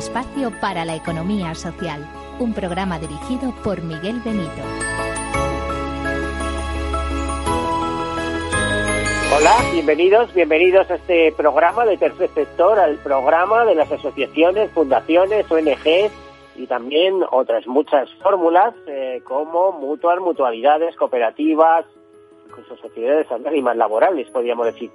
Espacio para la economía social. Un programa dirigido por Miguel Benito. Hola, bienvenidos, bienvenidos a este programa de Tercer Sector, al programa de las asociaciones, fundaciones, ONGs y también otras muchas fórmulas eh, como mutuas, mutualidades, cooperativas, incluso sociedades anónimas laborales, podríamos decir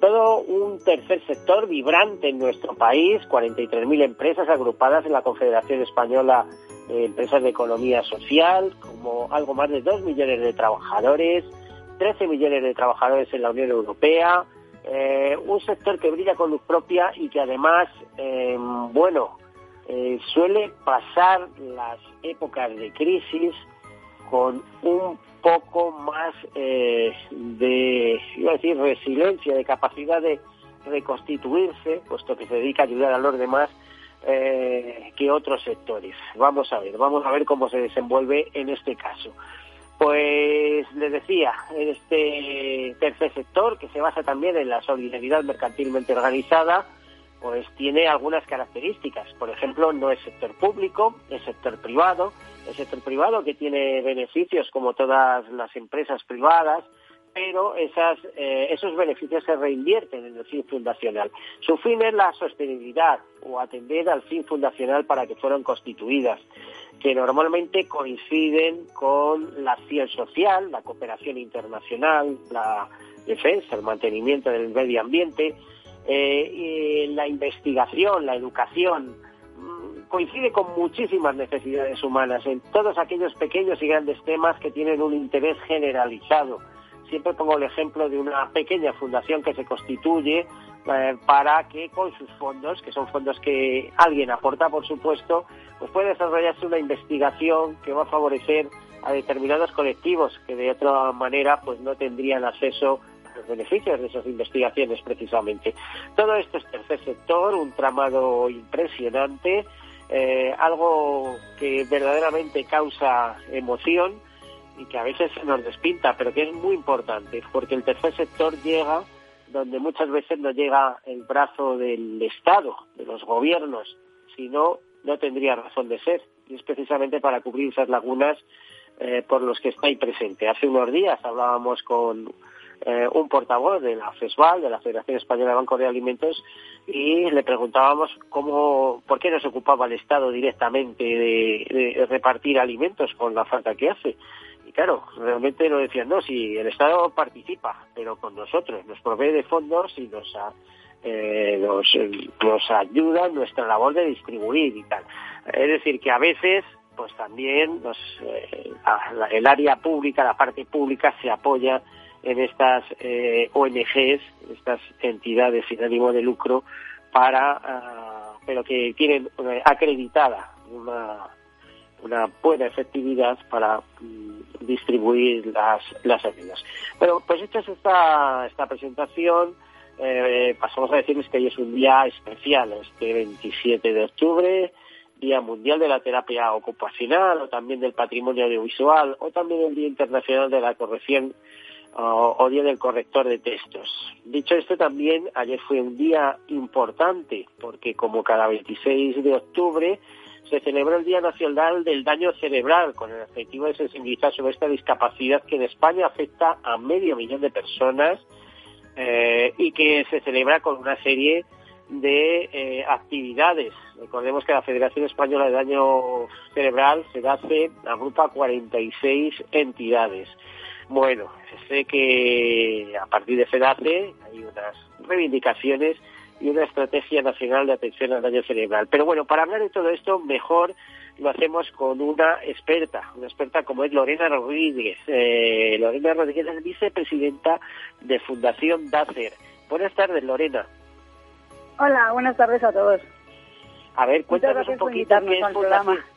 todo un tercer sector vibrante en nuestro país, 43.000 empresas agrupadas en la Confederación Española de Empresas de Economía Social, como algo más de 2 millones de trabajadores, 13 millones de trabajadores en la Unión Europea, eh, un sector que brilla con luz propia y que además, eh, bueno, eh, suele pasar las épocas de crisis con un poco más eh, de, iba a decir, resiliencia, de capacidad de reconstituirse, puesto que se dedica a ayudar a los demás, eh, que otros sectores. Vamos a ver, vamos a ver cómo se desenvuelve en este caso. Pues les decía, en este tercer sector, que se basa también en la solidaridad mercantilmente organizada, pues tiene algunas características. Por ejemplo, no es sector público, es sector privado, el sector privado que tiene beneficios como todas las empresas privadas, pero esas, eh, esos beneficios se reinvierten en el fin fundacional. Su fin es la sostenibilidad o atender al fin fundacional para que fueran constituidas, que normalmente coinciden con la acción social, la cooperación internacional, la defensa, el mantenimiento del medio ambiente, eh, la investigación, la educación, coincide con muchísimas necesidades humanas en todos aquellos pequeños y grandes temas que tienen un interés generalizado. Siempre pongo el ejemplo de una pequeña fundación que se constituye eh, para que con sus fondos, que son fondos que alguien aporta, por supuesto, pues puede desarrollarse una investigación que va a favorecer a determinados colectivos que de otra manera pues no tendrían acceso beneficios de esas investigaciones precisamente. Todo esto es tercer sector, un tramado impresionante eh, algo que verdaderamente causa emoción y que a veces se nos despinta, pero que es muy importante, porque el tercer sector llega donde muchas veces no llega el brazo del Estado, de los gobiernos, si no, no tendría razón de ser. Y es precisamente para cubrir esas lagunas eh, por los que está ahí presente. Hace unos días hablábamos con eh, un portavoz de la FESVAL, de la Federación Española de Banco de Alimentos, y le preguntábamos cómo, por qué no se ocupaba el Estado directamente de, repartir alimentos con la falta que hace. Y claro, realmente nos decían, no, si el Estado participa, pero con nosotros, nos provee de fondos y nos, eh, nos, ayuda en nuestra labor de distribuir y tal. Es decir, que a veces pues también eh, el área pública, la parte pública se apoya en estas eh, ONGs, estas entidades sin ánimo de lucro, para, ah, pero que tienen acreditada una, una buena efectividad para mm, distribuir las, las ayudas. Pero pues hecha esta, esta presentación, eh, pasamos a decirles que hoy es un día especial, este 27 de octubre, Día Mundial de la Terapia Ocupacional o también del Patrimonio Audiovisual o también el Día Internacional de la Corrección o, Día del Corrector de Textos. Dicho esto, también ayer fue un día importante porque como cada 26 de octubre se celebró el Día Nacional del Daño Cerebral con el objetivo de sensibilizar sobre esta discapacidad que en España afecta a medio millón de personas eh, y que se celebra con una serie de eh, actividades. Recordemos que la Federación Española de Daño Cerebral, se hace agrupa 46 entidades. Bueno, sé que a partir de FEDACE hay unas reivindicaciones y una estrategia nacional de atención al daño cerebral. Pero bueno, para hablar de todo esto, mejor lo hacemos con una experta, una experta como es Lorena Rodríguez. Eh, Lorena Rodríguez es vicepresidenta de Fundación DACER. Buenas tardes, Lorena. Hola, buenas tardes a todos. A ver, cuéntanos un poquito qué es Fundación.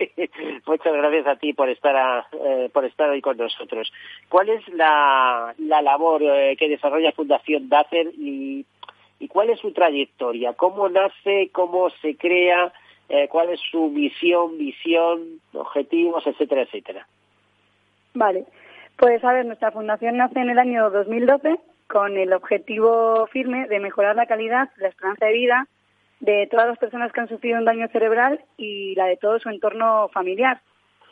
Muchas gracias a ti por estar eh, por estar ahí con nosotros. ¿Cuál es la, la labor eh, que desarrolla Fundación DACER y, y cuál es su trayectoria? ¿Cómo nace? ¿Cómo se crea? Eh, ¿Cuál es su misión, visión, objetivos, etcétera, etcétera? Vale. Pues a ver, nuestra fundación nace en el año 2012 con el objetivo firme de mejorar la calidad, la esperanza de vida de todas las personas que han sufrido un daño cerebral y la de todo su entorno familiar,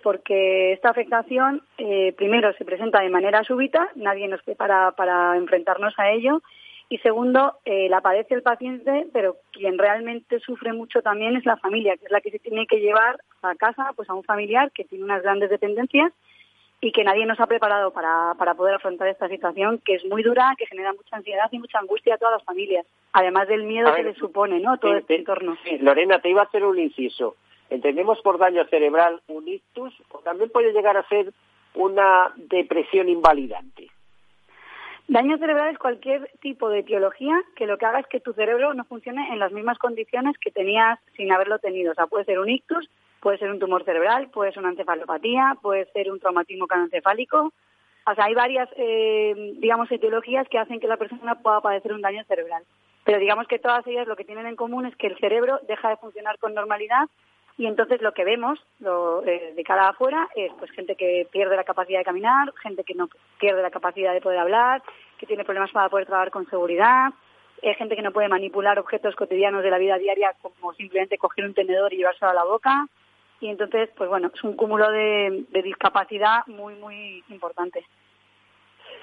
porque esta afectación eh, primero se presenta de manera súbita, nadie nos prepara para enfrentarnos a ello, y segundo, eh, la padece el paciente, pero quien realmente sufre mucho también es la familia, que es la que se tiene que llevar a casa pues a un familiar que tiene unas grandes dependencias y que nadie nos ha preparado para, para poder afrontar esta situación que es muy dura, que genera mucha ansiedad y mucha angustia a todas las familias, además del miedo que le supone ¿no? todo este entorno. Sí, Lorena, te iba a hacer un inciso. Entendemos por daño cerebral un ictus o también puede llegar a ser una depresión invalidante. Daño cerebral es cualquier tipo de etiología que lo que haga es que tu cerebro no funcione en las mismas condiciones que tenías sin haberlo tenido. O sea, puede ser un ictus, Puede ser un tumor cerebral, puede ser una encefalopatía, puede ser un traumatismo craneoencefálico. O sea, hay varias, eh, digamos, etiologías que hacen que la persona pueda padecer un daño cerebral. Pero digamos que todas ellas lo que tienen en común es que el cerebro deja de funcionar con normalidad y entonces lo que vemos lo, eh, de cara afuera es pues gente que pierde la capacidad de caminar, gente que no pierde la capacidad de poder hablar, que tiene problemas para poder trabajar con seguridad, eh, gente que no puede manipular objetos cotidianos de la vida diaria como simplemente coger un tenedor y llevárselo a la boca, y entonces, pues bueno, es un cúmulo de, discapacidad muy, muy importante.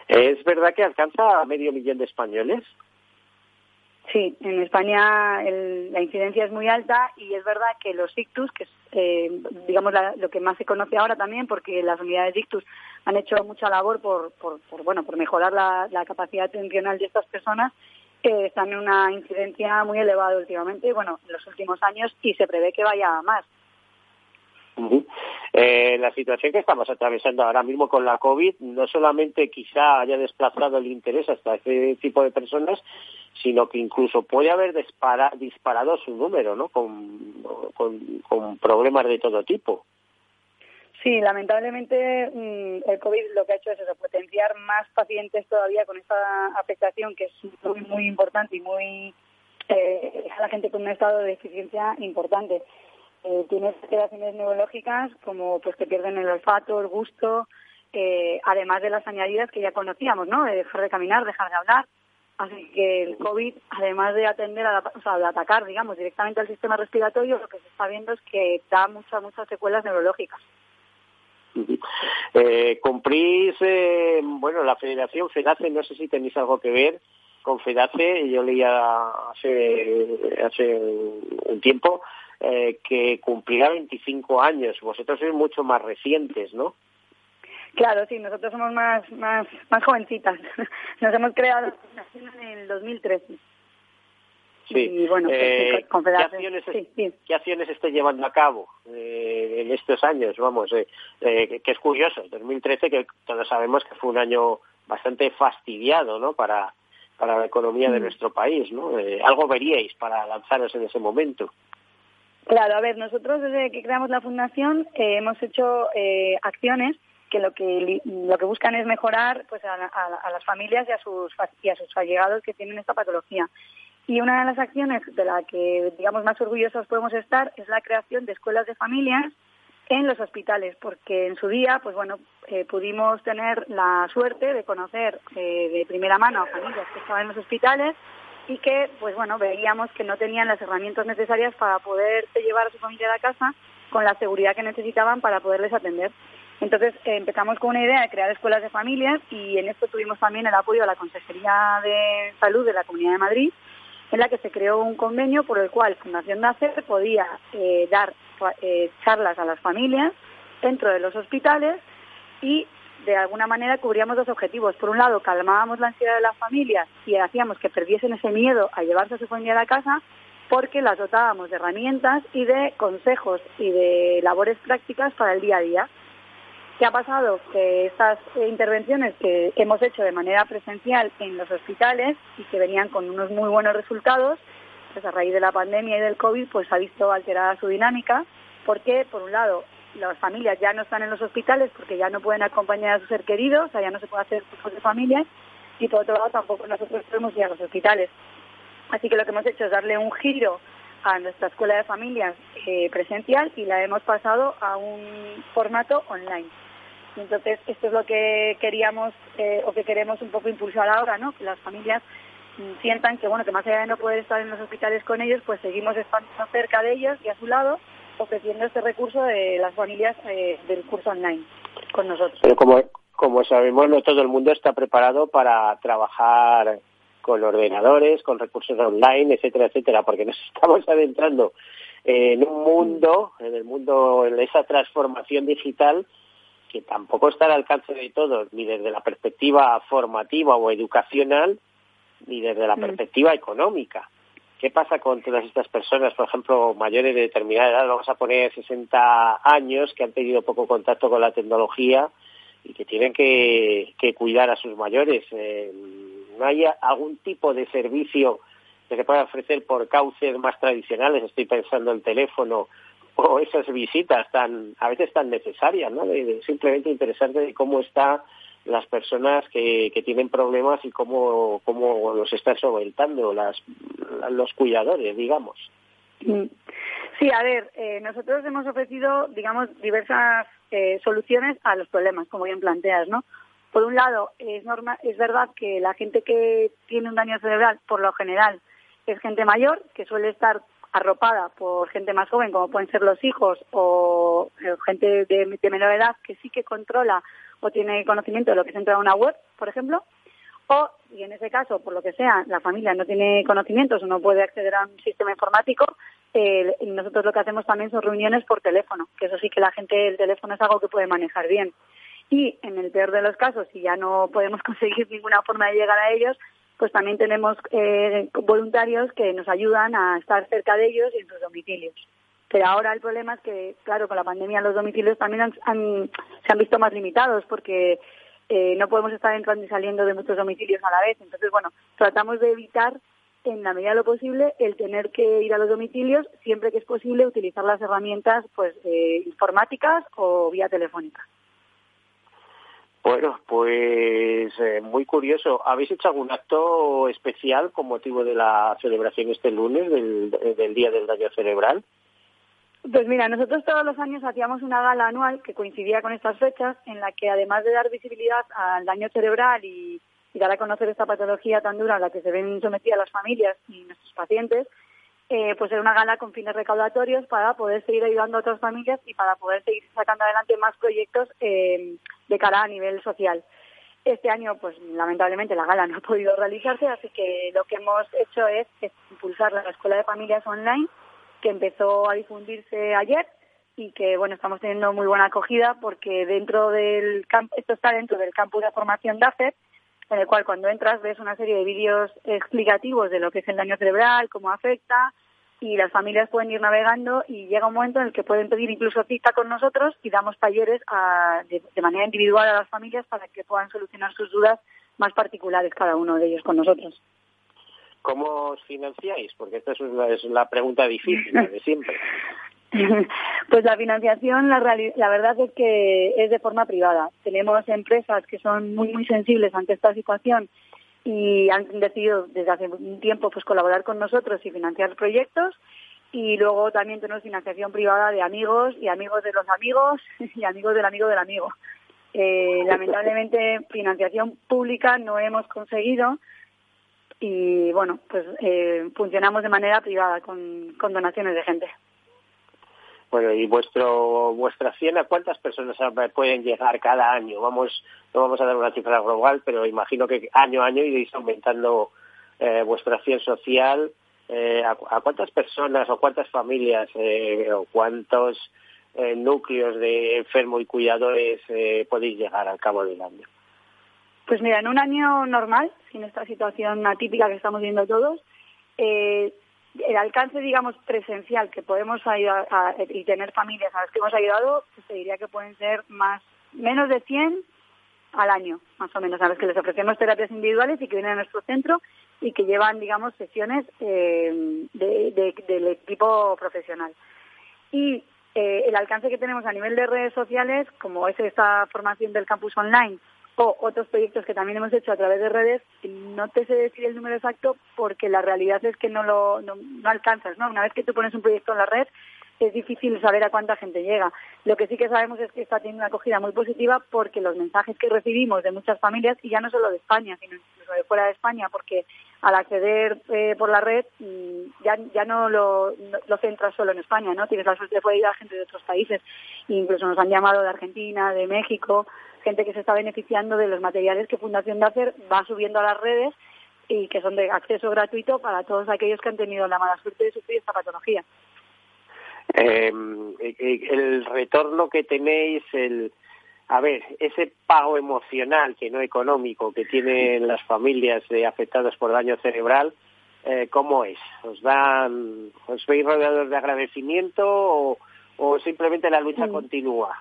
¿Es verdad que alcanza a medio millón de españoles? Sí, en España la incidencia es muy alta y es verdad que los ictus, que es eh, digamos lo que más se conoce ahora también, porque las unidades de ictus han hecho mucha labor por, por, bueno por mejorar la, capacidad atencional de estas personas, eh, están en una incidencia muy elevada últimamente, bueno, en los últimos años y se prevé que vaya a más. Eh, la situación que estamos atravesando ahora mismo con la COVID no solamente quizá haya desplazado el interés hasta ese tipo de personas, sino que incluso puede haber disparado su número, ¿no? Con, problemas de todo tipo. Sí, lamentablemente mm, el COVID lo que ha hecho es potenciar más pacientes todavía con esta afectación que es muy, muy importante y muy eh, a la gente con un estado de deficiencia importante eh, tiene alteraciones neurológicas como pues que pierden el olfato, el gusto, eh, además de las añadidas que ya conocíamos, ¿no? De dejar de caminar, dejar de hablar. Así que el COVID, además de atender, a o sea, de atacar, digamos, directamente al sistema respiratorio, lo que se está viendo es que da muchas, muchas secuelas neurológicas. Eh, eh, bueno, la Federación FEDACE, no sé si tenéis algo que ver con FEDACE, yo leía hace, hace un tiempo eh, que cumplirá 25 años. Vosotros sois mucho más recientes, ¿no? Claro, sí, nosotros somos más, más, más jovencitas. Nos hemos creado en el 2013. Sí. Y bueno, pues, eh, ¿qué, acciones, ¿qué acciones esté llevando a cabo eh, en estos años? Vamos, eh, eh, que es curioso, 2013 que todos sabemos que fue un año bastante fastidiado, ¿no? Para, para la economía de mm. nuestro país, ¿no? Eh, algo veríais para lanzaros en ese momento. Claro, a ver, nosotros desde que creamos la fundación eh, hemos hecho eh, acciones que lo que lo que buscan es mejorar pues a, las familias y a sus y a sus allegados que tienen esta patología. Y una de las acciones de la que, digamos, más orgullosos podemos estar es la creación de escuelas de familias en los hospitales, porque en su día, pues bueno, eh, pudimos tener la suerte de conocer eh, de primera mano a familias que estaban en los hospitales y que, pues bueno, veíamos que no tenían las herramientas necesarias para poder llevar a su familia a la casa con la seguridad que necesitaban para poderles atender. Entonces eh, empezamos con una idea de crear escuelas de familias y en esto tuvimos también el apoyo de la Consejería de Salud de la Comunidad de Madrid, en la que se creó un convenio por el cual Fundación NACER podía eh, dar eh, charlas a las familias dentro de los hospitales y de alguna manera cubríamos dos objetivos. Por un lado, calmábamos la ansiedad de las familias y hacíamos que perdiesen ese miedo a llevarse a su familia a la casa porque las dotábamos de herramientas y de consejos y de labores prácticas para el día a día. ¿Qué ha pasado? Que estas intervenciones que hemos hecho de manera presencial en los hospitales y que venían con unos muy buenos resultados, pues a raíz de la pandemia y del COVID, pues ha visto alterada su dinámica, porque por un lado las familias ya no están en los hospitales porque ya no pueden acompañar a su ser querido, o sea, ya no se puede hacer hijos de familia, y por otro lado tampoco nosotros podemos ir a los hospitales. Así que lo que hemos hecho es darle un giro a nuestra escuela de familias eh, presencial y la hemos pasado a un formato online. Entonces, esto es lo que queríamos eh, o que queremos un poco impulsar ahora, ¿no? Que las familias mm, sientan que, bueno, que más allá de no poder estar en los hospitales con ellos, pues seguimos estando cerca de ellos y a su lado, ofreciendo este recurso de las familias eh, del curso online con nosotros. Pero como, como sabemos, no todo el mundo está preparado para trabajar con ordenadores, con recursos online, etcétera, etcétera, porque nos estamos adentrando en un mundo, en el mundo, en esa transformación digital que tampoco está al alcance de todos, ni desde la perspectiva formativa o educacional, ni desde la mm. perspectiva económica. ¿Qué pasa con todas estas personas, por ejemplo, mayores de determinada edad, vamos a poner 60 años, que han tenido poco contacto con la tecnología y que tienen que, cuidar a sus mayores? Eh, ¿No hay algún tipo de servicio que se pueda ofrecer por cauces más tradicionales? Estoy pensando en teléfono o esas visitas tan a veces tan necesarias, ¿no? Simplemente interesante de cómo están las personas que, que tienen problemas y cómo, cómo los están solventando las, los cuidadores, digamos. Mm. Sí, a ver, eh, nosotros hemos ofrecido, digamos, diversas eh, soluciones a los problemas, como bien planteas, ¿no? Por un lado, es, normal, es verdad que la gente que tiene un daño cerebral, por lo general, es gente mayor, que suele estar arropada por gente más joven, como pueden ser los hijos o eh, gente de, menor edad que sí que controla o tiene conocimiento de lo que se entra en una web, por ejemplo, o, y en ese caso, por lo que sea, la familia no tiene conocimientos o no puede acceder a un sistema informático, eh, nosotros lo que hacemos también son reuniones por teléfono, que eso sí que la gente, el teléfono es algo que puede manejar bien. Y en el peor de los casos, si ya no podemos conseguir ninguna forma de llegar a ellos, pues también tenemos eh, voluntarios que nos ayudan a estar cerca de ellos y en sus domicilios. Pero ahora el problema es que, claro, con la pandemia los domicilios también se han visto más limitados porque eh, no podemos estar entrando y saliendo de muchos domicilios a la vez. Entonces, bueno, tratamos de evitar en la medida de lo posible el tener que ir a los domicilios siempre que es posible utilizar las herramientas pues eh, informáticas o vía telefónica. Bueno, pues eh, muy curioso. ¿Habéis hecho algún acto especial con motivo de la celebración este lunes del, Día del Daño Cerebral? Pues mira, nosotros todos los años hacíamos una gala anual que coincidía con estas fechas, en la que además de dar visibilidad al daño cerebral y, dar a conocer esta patología tan dura a la que se ven sometidas las familias y nuestros pacientes, eh, pues era una gala con fines recaudatorios para poder seguir ayudando a otras familias y para poder seguir sacando adelante más proyectos eh, de cara a nivel social. Este año, pues lamentablemente la gala no ha podido realizarse, así que lo que hemos hecho es, impulsar la Escuela de Familias Online, que empezó a difundirse ayer y que, bueno, estamos teniendo muy buena acogida porque dentro del esto está dentro del campus de formación DAFER, en el cual cuando entras ves una serie de vídeos explicativos de lo que es el daño cerebral, cómo afecta, y las familias pueden ir navegando y llega un momento en el que pueden pedir incluso cita con nosotros y damos talleres de, manera individual a las familias para que puedan solucionar sus dudas más particulares cada uno de ellos con nosotros. ¿Cómo os financiáis? Porque esta es la, es la pregunta difícil de siempre. Pues la financiación, la, la verdad es que es de forma privada. Tenemos empresas que son muy, muy sensibles ante esta situación y han decidido desde hace un tiempo pues colaborar con nosotros y financiar proyectos y luego también tenemos financiación privada de amigos y amigos de los amigos y amigos del amigo del amigo. Eh, lamentablemente financiación pública no hemos conseguido y bueno pues eh, funcionamos de manera privada con, con donaciones de gente. Bueno, y vuestro vuestra cien, ¿a cuántas personas pueden llegar cada año? Vamos, no vamos a dar una cifra global, pero imagino que año a año iréis aumentando eh, vuestra acción social. Eh, ¿a, cuántas personas o cuántas familias eh, o cuántos eh, núcleos de enfermos y cuidadores podéis llegar al cabo del año? Pues mira, en un año normal, sin esta situación atípica que estamos viendo todos, eh, el alcance, digamos, presencial que podemos ayudar a, y tener familias a las que hemos ayudado, pues te diría que pueden ser más menos de 100 al año, más o menos, a los que les ofrecemos terapias individuales y que vienen a nuestro centro y que llevan, digamos, sesiones eh, de, del equipo profesional. Y eh, el alcance que tenemos a nivel de redes sociales, como es esta formación del campus online, o otros proyectos que también hemos hecho a través de redes, no te sé decir el número exacto porque la realidad es que no lo no, alcanzas, ¿no? Una vez que tú pones un proyecto en la red, es difícil saber a cuánta gente llega. Lo que sí que sabemos es que está teniendo una acogida muy positiva porque los mensajes que recibimos de muchas familias, y ya no solo de España, sino incluso de fuera de España, porque al acceder eh, por la red mm, ya, ya no lo, lo centras solo en España, ¿no? Tienes la suerte de poder ir a gente de otros países. Incluso nos han llamado de Argentina, de México, gente que se está beneficiando de los materiales que Fundación DACER va subiendo a las redes y que son de acceso gratuito para todos aquellos que han tenido la mala suerte de sufrir esta patología. Em, eh, eh, el retorno que tenéis, el, a ver, ese pago emocional que no económico que tienen las familias afectadas por daño cerebral, eh, ¿cómo es? ¿Os dan, os veis rodeados de agradecimiento o, o simplemente la lucha mm. continúa?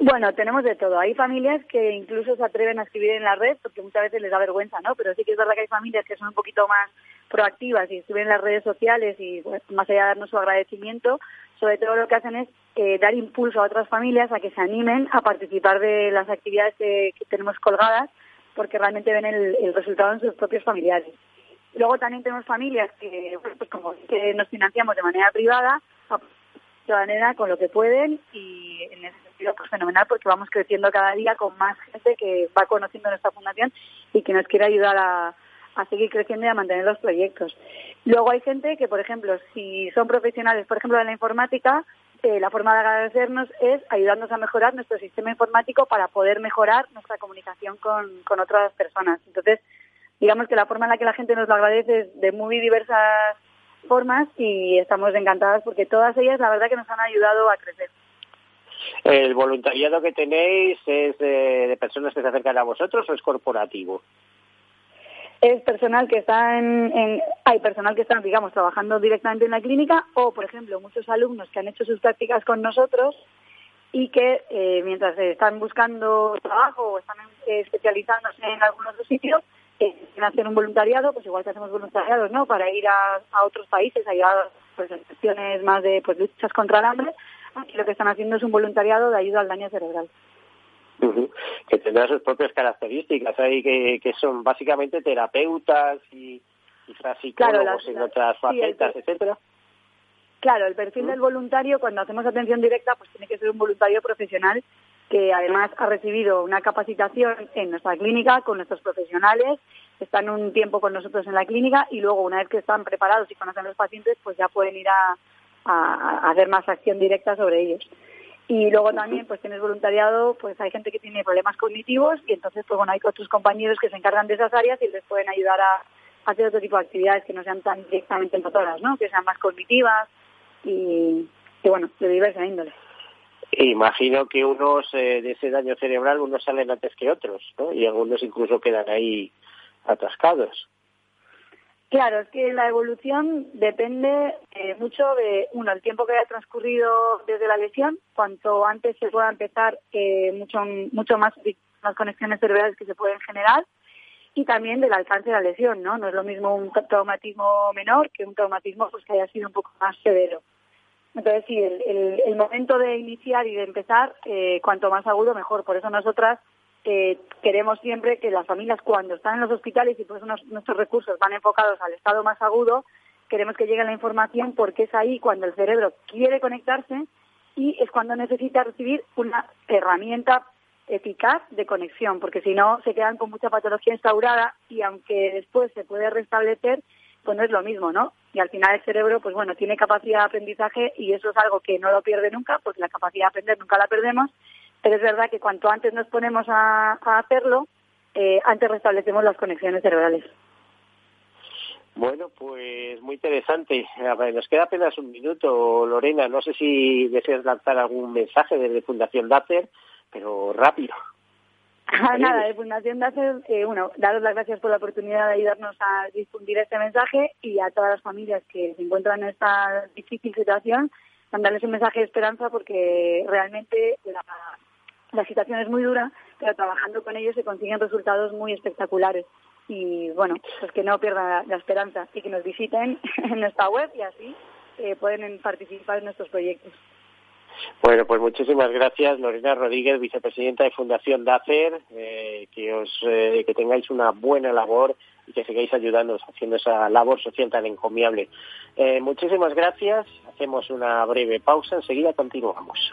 Bueno, tenemos de todo. Hay familias que incluso se atreven a escribir en la red porque muchas veces les da vergüenza, ¿no? Pero sí que es verdad que hay familias que son un poquito más proactivas y escriben en las redes sociales y pues, más allá de darnos su agradecimiento, sobre todo lo que hacen es eh, dar impulso a otras familias a que se animen a participar de las actividades que, tenemos colgadas porque realmente ven el, resultado en sus propios familiares. Luego también tenemos familias que, pues como que nos financiamos de manera privada, de manera con lo que pueden y en ese sentido pues fenomenal porque vamos creciendo cada día con más gente que va conociendo nuestra fundación y que nos quiere ayudar a, a seguir creciendo y a mantener los proyectos. Luego hay gente que, por ejemplo, si son profesionales, por ejemplo, de la informática, eh, la forma de agradecernos es ayudarnos a mejorar nuestro sistema informático para poder mejorar nuestra comunicación con, con otras personas. Entonces, digamos que la forma en la que la gente nos lo agradece es de muy diversas formas y estamos encantadas porque todas ellas la verdad que nos han ayudado a crecer. ¿El voluntariado que tenéis es de, personas que se acercan a vosotros o es corporativo? Es personal que está en, hay personal que está, digamos, trabajando directamente en la clínica o, por ejemplo, muchos alumnos que han hecho sus prácticas con nosotros y que eh, mientras están buscando trabajo o están especializándose en algún otro sitio, que hacer un voluntariado, pues igual que hacemos voluntariados, ¿no? Para ir a, otros países, a ayudar pues, en cuestiones más de pues, luchas contra el hambre. Aquí lo que están haciendo es un voluntariado de ayuda al daño cerebral. Que tendrá sus propias características, ahí que, que son básicamente terapeutas y quizás psicólogos en otras facetas, etcétera. Claro, el perfil del voluntario, cuando hacemos atención directa, pues tiene que ser un voluntario profesional que además ha recibido una capacitación en nuestra clínica con nuestros profesionales, están un tiempo con nosotros en la clínica y luego una vez que están preparados y conocen a los pacientes, pues ya pueden ir a, hacer más acción directa sobre ellos. Y luego también, pues tienes voluntariado, pues hay gente que tiene problemas cognitivos y entonces, pues bueno, hay otros compañeros que se encargan de esas áreas y les pueden ayudar a, hacer otro tipo de actividades que no sean tan directamente motoras, ¿no? Que sean más cognitivas y, y bueno, de diversa índole. Imagino que unos eh, de ese daño cerebral, unos salen antes que otros, ¿no? Y algunos incluso quedan ahí atascados. Claro, es que la evolución depende eh, mucho de, uno, el tiempo que haya transcurrido desde la lesión, cuanto antes se pueda empezar, eh, mucho, mucho más conexiones cerebrales que se pueden generar, y también del alcance de la lesión, ¿no? No es lo mismo un traumatismo menor que un traumatismo pues, que haya sido un poco más severo. Entonces, sí, el, el, momento de iniciar y de empezar, eh, cuanto más agudo, mejor. Por eso nosotras queremos siempre que las familias cuando están en los hospitales y pues nuestros recursos van enfocados al estado más agudo, queremos que llegue la información porque es ahí cuando el cerebro quiere conectarse y es cuando necesita recibir una herramienta eficaz de conexión, porque si no se quedan con mucha patología instaurada y aunque después se puede restablecer, pues no es lo mismo, ¿no? Y al final el cerebro, pues bueno, tiene capacidad de aprendizaje y eso es algo que no lo pierde nunca, porque la capacidad de aprender nunca la perdemos, pero es verdad que cuanto antes nos ponemos a, hacerlo, eh, antes restablecemos las conexiones cerebrales. Bueno, pues muy interesante. nos queda apenas un minuto, Lorena. No sé si deseas lanzar algún mensaje desde Fundación DACER, pero rápido. Ah, nada, de Fundación DACER, eh, bueno, daros las gracias por la oportunidad de ayudarnos a difundir este mensaje y a todas las familias que se encuentran en esta difícil situación, mandarles un mensaje de esperanza porque realmente la, la situación es muy dura, pero trabajando con ellos se consiguen resultados muy espectaculares. Y bueno, pues que no pierdan la, esperanza y que nos visiten en nuestra web y así eh, pueden participar en nuestros proyectos. Bueno, pues muchísimas gracias, Lorena Rodríguez, vicepresidenta de Fundación DACER, eh, que, os, eh, que tengáis una buena labor y que sigáis ayudándonos haciendo esa labor social tan encomiable. Eh, muchísimas gracias, hacemos una breve pausa, enseguida continuamos.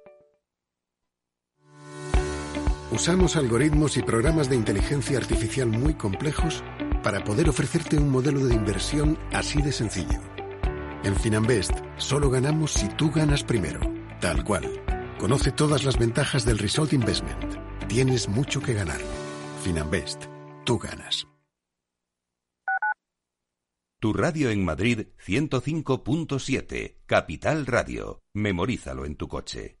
Usamos algoritmos y programas de inteligencia artificial muy complejos para poder ofrecerte un modelo de inversión así de sencillo. En Finanbest solo ganamos si tú ganas primero, tal cual. Conoce todas las ventajas del Result Investment. Tienes mucho que ganar. Finanbest, tú ganas. Tu radio en Madrid 105.7, Capital Radio. Memorízalo en tu coche.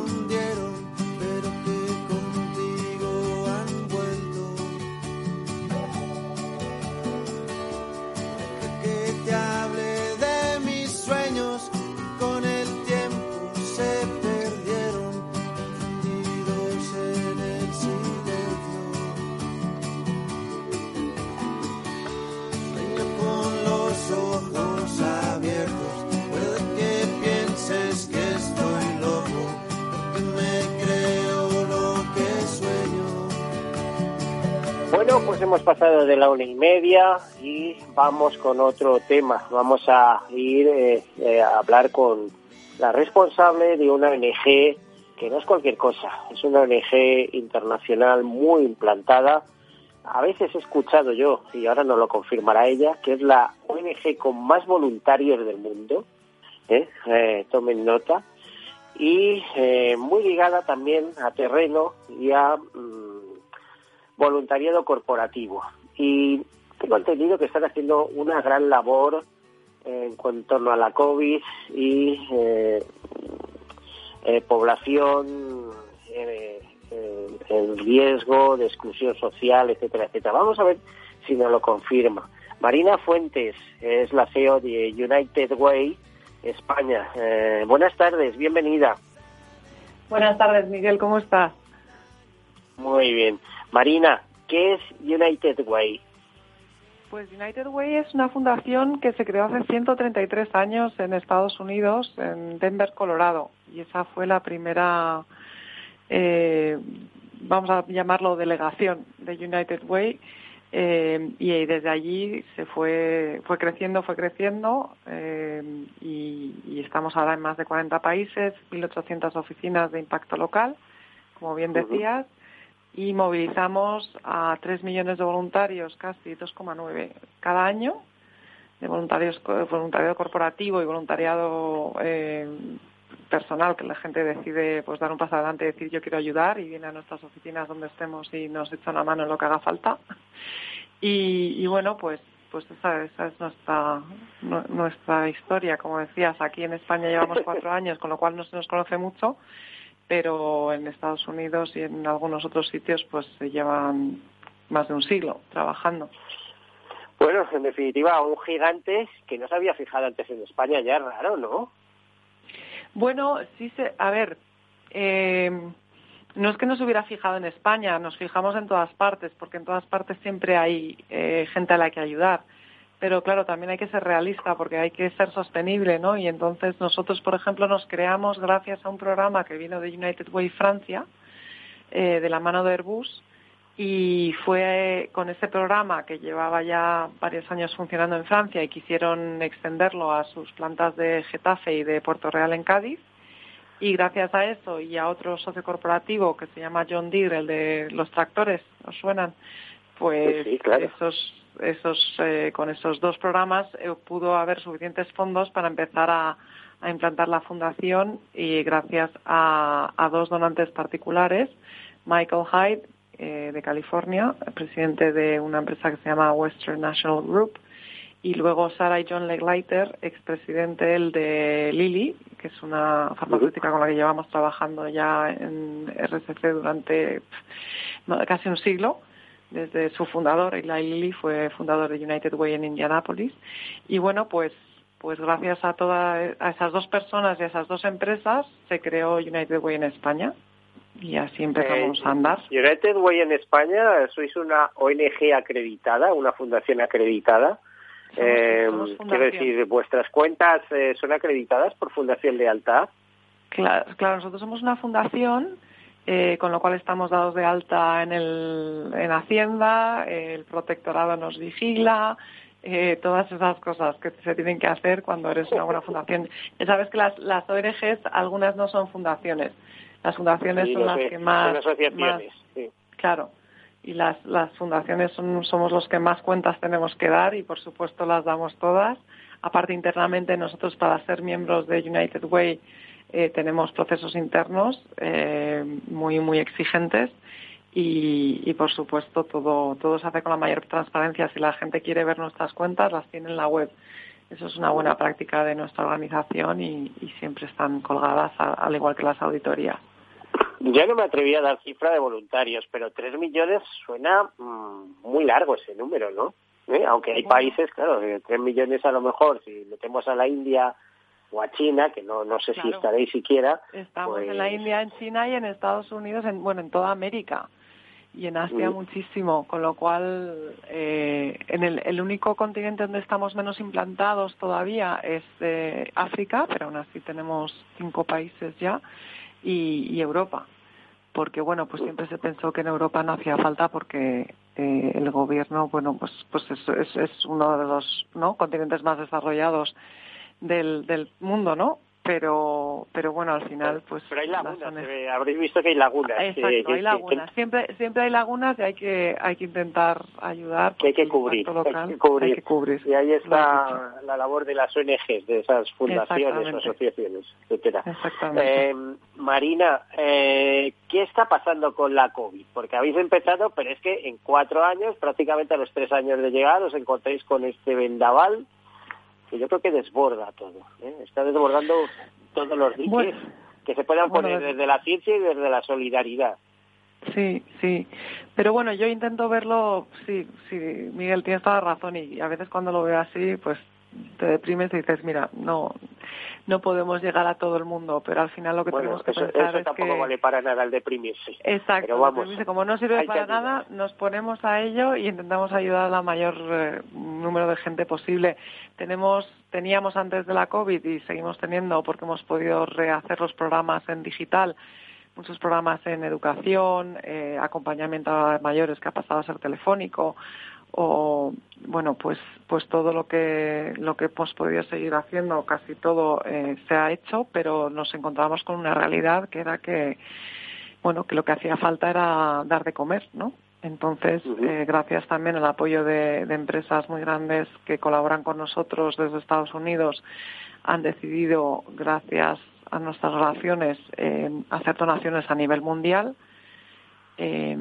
Hemos pasado de la una y media y vamos con otro tema. Vamos a ir eh, eh, a hablar con la responsable de una ONG que no es cualquier cosa, es una ONG internacional muy implantada. A veces he escuchado yo, y ahora no lo confirmará ella, que es la ONG con más voluntarios del mundo. ¿eh? tomen nota. Y muy ligada también a terreno y a mm, voluntariado corporativo. Y tengo entendido que están haciendo una gran labor en, torno a la COVID y eh, eh, población eh, en riesgo de exclusión social, etcétera, etcétera. Vamos a ver si nos lo confirma. Marina Fuentes es la CEO de United Way España. buenas tardes, bienvenida. Buenas tardes, Miguel, ¿cómo estás? Muy bien. Marina, ¿qué es United Way? Pues United Way es una fundación que se creó hace 133 años en Estados Unidos, en Denver, Colorado. Y esa fue la primera, eh, vamos a llamarlo delegación de United Way. Eh, y desde allí se fue, fue creciendo, fue creciendo eh, y, y, estamos ahora en más de 40 países, 1.800 oficinas de impacto local, como bien decías, y movilizamos a 3 millones de voluntarios, casi 2,9 cada año, de voluntarios, voluntariado corporativo y voluntariado eh, personal, que la gente decide pues dar un paso adelante y decir yo quiero ayudar y viene a nuestras oficinas donde estemos y nos echan la mano en lo que haga falta. Y, bueno, pues pues esa, esa es nuestra nuestra historia. Como decías, aquí en España llevamos cuatro años, con lo cual no se nos conoce mucho pero en Estados Unidos y en algunos otros sitios pues se llevan más de un siglo trabajando. Bueno, en definitiva, un gigante que no se había fijado antes en España ya es raro, ¿no? Bueno, sí se, a ver, eh, no es que no se hubiera fijado en España, nos fijamos en todas partes, porque en todas partes siempre hay eh, gente a la que ayudar pero claro, también hay que ser realista porque hay que ser sostenible, ¿no? Y entonces nosotros, por ejemplo, nos creamos gracias a un programa que vino de United Way Francia, eh, de la mano de Airbus, y fue con ese programa que llevaba ya varios años funcionando en Francia y quisieron extenderlo a sus plantas de Getafe y de Puerto Real en Cádiz. Y gracias a eso y a otro socio corporativo que se llama John Deere, el de los tractores, ¿os suenan? Pues esos esos, eh, con esos dos programas eh, pudo haber suficientes fondos para empezar a, implantar la fundación y gracias a, dos donantes particulares, Michael Hyde eh, de California, presidente de una empresa que se llama Western National Group, y luego Sarah y John Legleiter, expresidente el de Lilly, que es una farmacéutica con la que llevamos trabajando ya en RCC durante casi un siglo desde su fundador, Eli Lilly, fue fundador de United Way en Indianapolis. Y bueno, pues, pues gracias a, todas a esas dos personas y a esas dos empresas se creó United Way en España. Y así empezamos a andar. United Way en España, sois una ONG acreditada, una fundación acreditada. eh, quiero decir, ¿vuestras cuentas eh, son acreditadas por Fundación Lealtad? Claro, claro, nosotros somos una fundación eh, con lo cual estamos dados de alta en, el, en Hacienda, el protectorado nos vigila, eh, todas esas cosas que se tienen que hacer cuando eres una buena fundación. Ya sabes que las, las ONGs, algunas no son fundaciones, las fundaciones son las que más... asociaciones, Claro, y las, las fundaciones son, somos los que más cuentas tenemos que dar y por supuesto las damos todas. Aparte internamente nosotros para ser miembros de United Way eh, tenemos procesos internos eh, muy, muy exigentes y, y, por supuesto todo todo se hace con la mayor transparencia. Si la gente quiere ver nuestras cuentas, las tiene en la web. Eso es una buena práctica de nuestra organización y, y siempre están colgadas, al igual que las auditorías. Ya no me atreví a dar cifra de voluntarios, pero tres millones suena mmm, muy largo ese número, ¿no? ¿Eh? Aunque hay países, claro, tres millones a lo mejor, si metemos a la India o a China, que no, no sé Claro. si estaréis siquiera. Estamos pues, en la India, en China y en Estados Unidos, en, bueno, en toda América y en Asia Mm. muchísimo, con lo cual eh, en el, el único continente donde estamos menos implantados todavía es eh, África, pero aún así tenemos cinco países ya y, y Europa, porque bueno, pues siempre se pensó que en Europa no hacía falta porque eh, el gobierno, bueno, pues pues es, es, es uno de los no continentes más desarrollados del, del mundo, ¿no? Pero, pero bueno, al final, pues. Pero hay lagunas, ve, habréis visto que hay lagunas. Exacto, hay lagunas. Siempre, siempre hay lagunas y hay que, hay que intentar ayudar. que hay que cubrir, hay que cubrir. hay que cubrir. Y ahí está la labor de las ONGs, de esas fundaciones, asociaciones, etcétera. Exactamente. Eh, Marina, eh, ¿qué está pasando con la COVID? Porque habéis empezado, pero es que en cuatro años, prácticamente a los tres años de llegar, os encontréis con este vendaval que yo creo que desborda todo. ¿eh? Está desbordando todos los diques Bueno, que se puedan poner desde- desde la ciencia y desde la solidaridad. Sí, sí. Pero bueno, yo intento verlo, sí, sí, Miguel, tienes toda la razón y a veces cuando lo veo así, pues te deprimes y dices, mira, no no podemos llegar a todo el mundo, pero al final lo que Bueno, tenemos que eso, pensar eso es tampoco que... vale para nada el deprimirse. Exacto, Pero vamos, como no sirve para nada, nos ponemos a ello y intentamos ayudar al mayor eh, número de gente posible. Tenemos, teníamos antes de la COVID y seguimos teniendo porque hemos podido rehacer los programas en digital, muchos programas en educación, eh, acompañamiento a mayores que ha pasado a ser telefónico o bueno pues pues todo lo que lo que hemos podido seguir haciendo casi todo eh, se ha hecho pero nos encontramos con una realidad que era que bueno que lo que hacía falta era dar de comer no entonces eh, gracias también al apoyo de, de empresas muy grandes que colaboran con nosotros desde Estados Unidos han decidido gracias a nuestras relaciones eh, hacer donaciones a nivel mundial eh,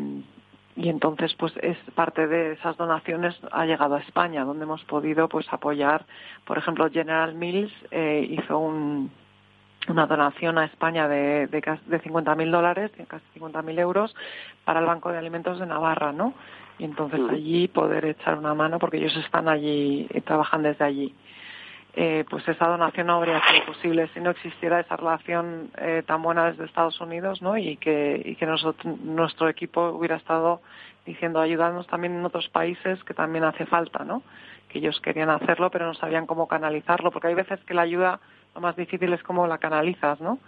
y entonces pues es parte de esas donaciones ha llegado a España donde hemos podido pues apoyar. Por ejemplo General Mills eh, hizo un, una donación a España de, de, de 50.000 dólares de casi 50.000 euros para el Banco de Alimentos de Navarra no y entonces allí poder echar una mano porque ellos están allí y trabajan desde allí eh, pues esa donación no habría sido posible si no existiera esa relación eh, tan buena desde Estados Unidos, ¿no? Y que, y que nosotros, nuestro equipo hubiera estado diciendo ayudarnos también en otros países que también hace falta, ¿no? Que ellos querían hacerlo pero no sabían cómo canalizarlo, porque hay veces que la ayuda lo más difícil es cómo la canalizas, ¿no?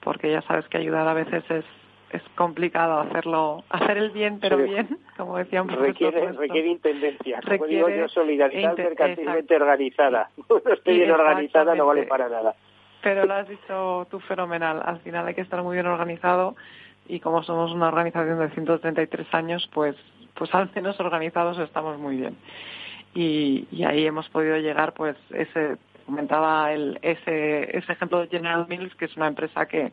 Porque ya sabes que ayudar a veces es es complicado hacerlo, hacer el bien pero Sí. bien, como decía un profesor Requiere, requiere intendencia. Como Requiere digo yo, solidaridad mercantilmente organizada. No esté bien organizada, no vale para nada. Pero lo has dicho tú fenomenal. Al final hay que estar muy bien organizado y como somos una organización de 133 años, pues, pues al menos organizados estamos muy bien. Y, y ahí hemos podido llegar, pues ese comentaba el, ese, ese ejemplo de General Mills, que es una empresa que,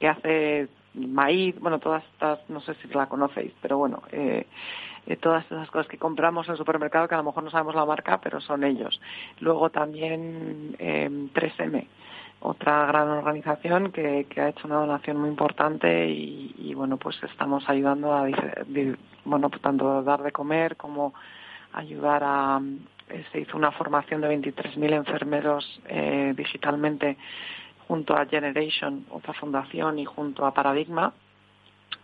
que hace maíz, bueno, todas estas, no sé si la conocéis, pero bueno, eh, eh, todas esas cosas que compramos en el supermercado, que a lo mejor no sabemos la marca, pero son ellos. Luego también eh, 3M, otra gran organización que, ha hecho una donación muy importante y, bueno, pues estamos ayudando a, bueno, tanto dar de comer como ayudar a, eh, se hizo una formación de 23.000 enfermeros eh, digitalmente junto a Generation, otra fundación, y junto a Paradigma,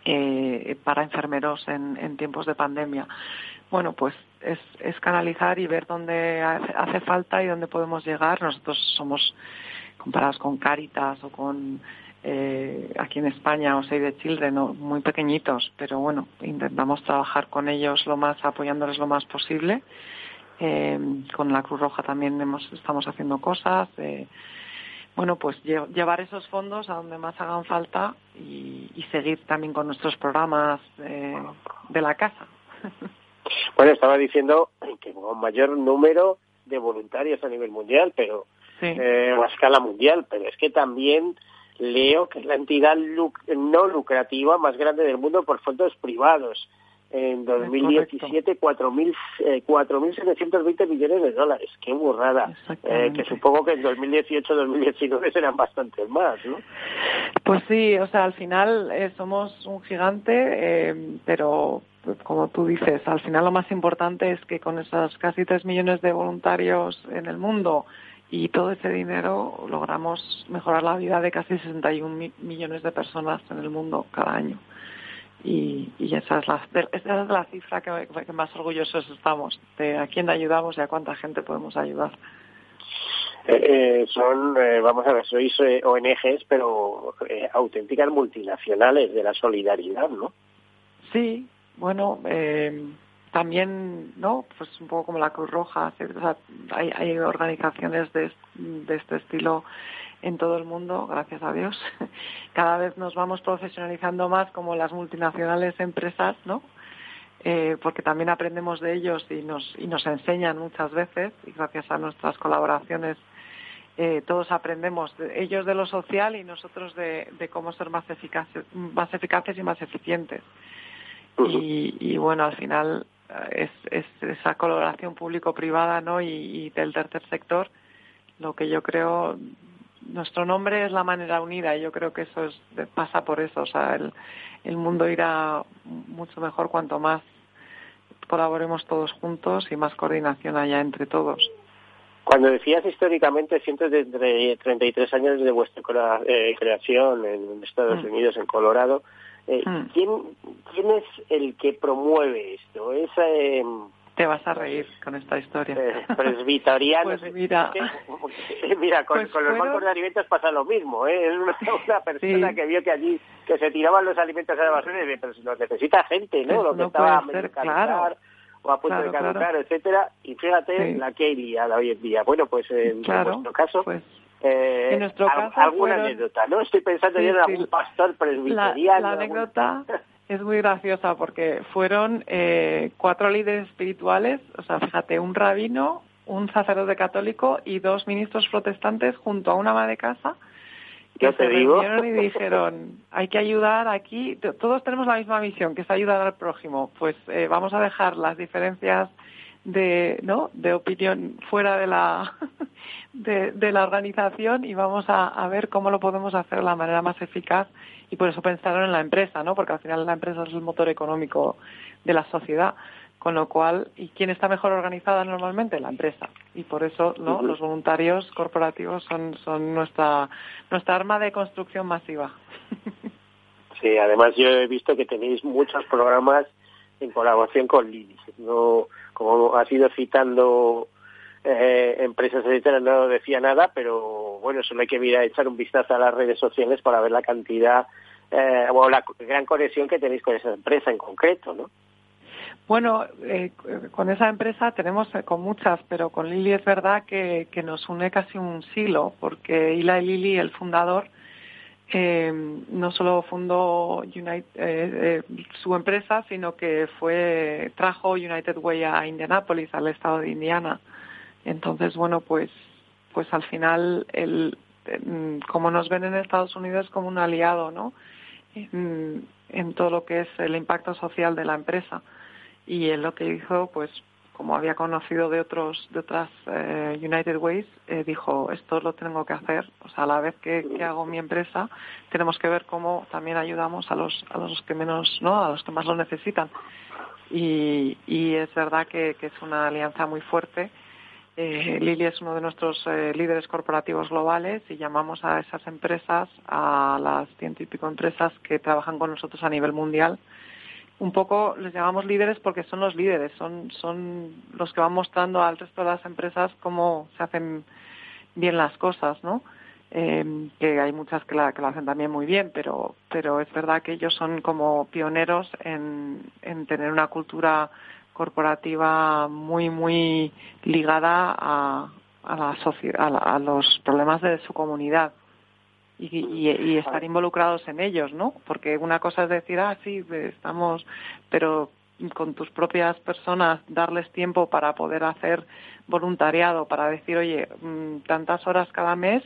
eh, para enfermeros en, en tiempos de pandemia. Bueno, pues es, es canalizar y ver dónde hace, falta y dónde podemos llegar. Nosotros somos comparados con Caritas o con eh, aquí en España o Save the Children, o muy pequeñitos, pero bueno, intentamos trabajar con ellos lo más, apoyándoles lo más posible. Eh, con la Cruz Roja también hemos, estamos haciendo cosas. Bueno, pues lle- llevar esos fondos a donde más hagan falta y, y seguir también con nuestros programas eh, de la casa. Bueno, estaba diciendo que con mayor número de voluntarios a nivel mundial, pero Sí. eh, o a escala mundial, pero es que también leo que es la entidad no lucrativa más grande del mundo por fondos privados. En 2017, 4.720 eh, millones de dólares. ¡Qué burrada! Eh, que supongo que en 2018, 2019 serán bastantes más, ¿no? Pues sí, o sea, al final eh, somos un gigante, pero como tú dices, al final lo más importante es que con esos casi 3 millones de voluntarios en el mundo y todo ese dinero logramos mejorar la vida de casi 61 millones de personas en el mundo cada año. Y, esa, es la, esa es la cifra que, más orgullosos estamos, de a quién ayudamos y a cuánta gente podemos ayudar. Eh, eh, son, eh, vamos a ver, sois ONGs, pero auténticas multinacionales de la solidaridad, ¿no? Sí, bueno, eh, también, ¿no? Pues un poco como la Cruz Roja, hay, hay organizaciones de, de este estilo en todo el mundo, gracias a Dios. Cada vez nos vamos profesionalizando más como las multinacionales empresas, ¿no? Eh, porque también aprendemos de ellos y nos, y nos enseñan muchas veces, y gracias a nuestras colaboraciones eh, todos aprendemos, de, ellos de lo social y nosotros de, de cómo ser más eficaces, más eficaces y más eficientes. Y, y, bueno, al final es, esa colaboración público-privada ¿no? Y, del tercer sector, lo que yo creo, nuestro nombre es la manera unida y yo creo que eso es, pasa por eso, o sea, el, el mundo irá mucho mejor cuanto más colaboremos todos juntos y más coordinación haya entre todos. Cuando decías históricamente, cientos de 33 años de vuestra eh, creación en Estados mm. Unidos, en Colorado, eh, hmm. ¿quién, ¿Quién es el que promueve esto? ¿Es, eh, Te vas a reír con esta historia. Eh, presbiteriano. pues mira, mira con, pues los bancos de alimentos pasa lo mismo. ¿eh? Es una, persona que vio que allí que se tiraban los alimentos a la basura y dice, pero si los necesita gente, ¿no? lo que estaba a claro. o a punto de caducar, etcétera. Y fíjate la que liada hoy en día. Bueno, pues en, nuestro caso... Pues eh, en nuestro caso alguna anécdota, ¿no? Estoy pensando en algún pastor presbiteriano. La, anécdota es muy graciosa porque fueron eh, cuatro líderes espirituales, o sea, fíjate, un rabino, un sacerdote católico y dos ministros protestantes junto a una ama de casa que se reunieron y dijeron hay que ayudar aquí todos tenemos la misma misión que es ayudar al prójimo. Pues eh, vamos a dejar las diferencias de, ¿no? de opinión fuera de la, de, la organización y vamos a, ver cómo lo podemos hacer de la manera más eficaz y por eso pensaron en la empresa, ¿no? porque al final la empresa es el motor económico de la sociedad. Con lo cual, ¿y quién está mejor organizada normalmente? La empresa. Y por eso ¿no? los voluntarios corporativos son, son nuestra, nuestra arma de construcción masiva. Sí, además yo he visto que tenéis muchos programas en colaboración con Lili. No, como ha ido citando eh, empresas etcétera, no decía nada, pero bueno, solo hay que mirar, echar un vistazo a las redes sociales para ver la cantidad eh, o la gran conexión que tenéis con esa empresa en concreto, ¿no? Bueno, eh, con esa empresa tenemos eh, con muchas, pero con Lili es verdad que, que nos une casi un siglo, porque Ila y Lili, el fundador, eh, no solo fundó United, eh, eh, su empresa, sino que fue trajo United Way a Indianapolis, al estado de Indiana. Entonces, bueno, pues, pues al final, el, como nos ven en Estados Unidos como un aliado, ¿no? En, en todo lo que es el impacto social de la empresa. Y él lo que hizo, pues, como había conocido de otros de otras eh, United Ways, eh, dijo esto lo tengo que hacer. O sea, a la vez que, hago mi empresa, tenemos que ver cómo también ayudamos a los a los que menos, no, a los que más lo necesitan. Y, y es verdad que, que, es una alianza muy fuerte. Eh, Lili es uno de nuestros eh, líderes corporativos globales y llamamos a esas empresas, a las ciento empresas que trabajan con nosotros a nivel mundial, un poco les llamamos líderes porque son los líderes, son, son los que van mostrando al resto de las empresas cómo se hacen bien las cosas, ¿no? Eh, que hay muchas que, la, que lo hacen también muy bien, pero, pero es verdad que ellos son como pioneros en, en tener una cultura corporativa muy, muy ligada a, a, la a, a los problemas de su comunidad y, estar involucrados en ellos, ¿no? Porque una cosa es decir, ah, sí, estamos, pero con tus propias personas darles tiempo para poder hacer voluntariado, para decir, oye, mm, tantas horas cada mes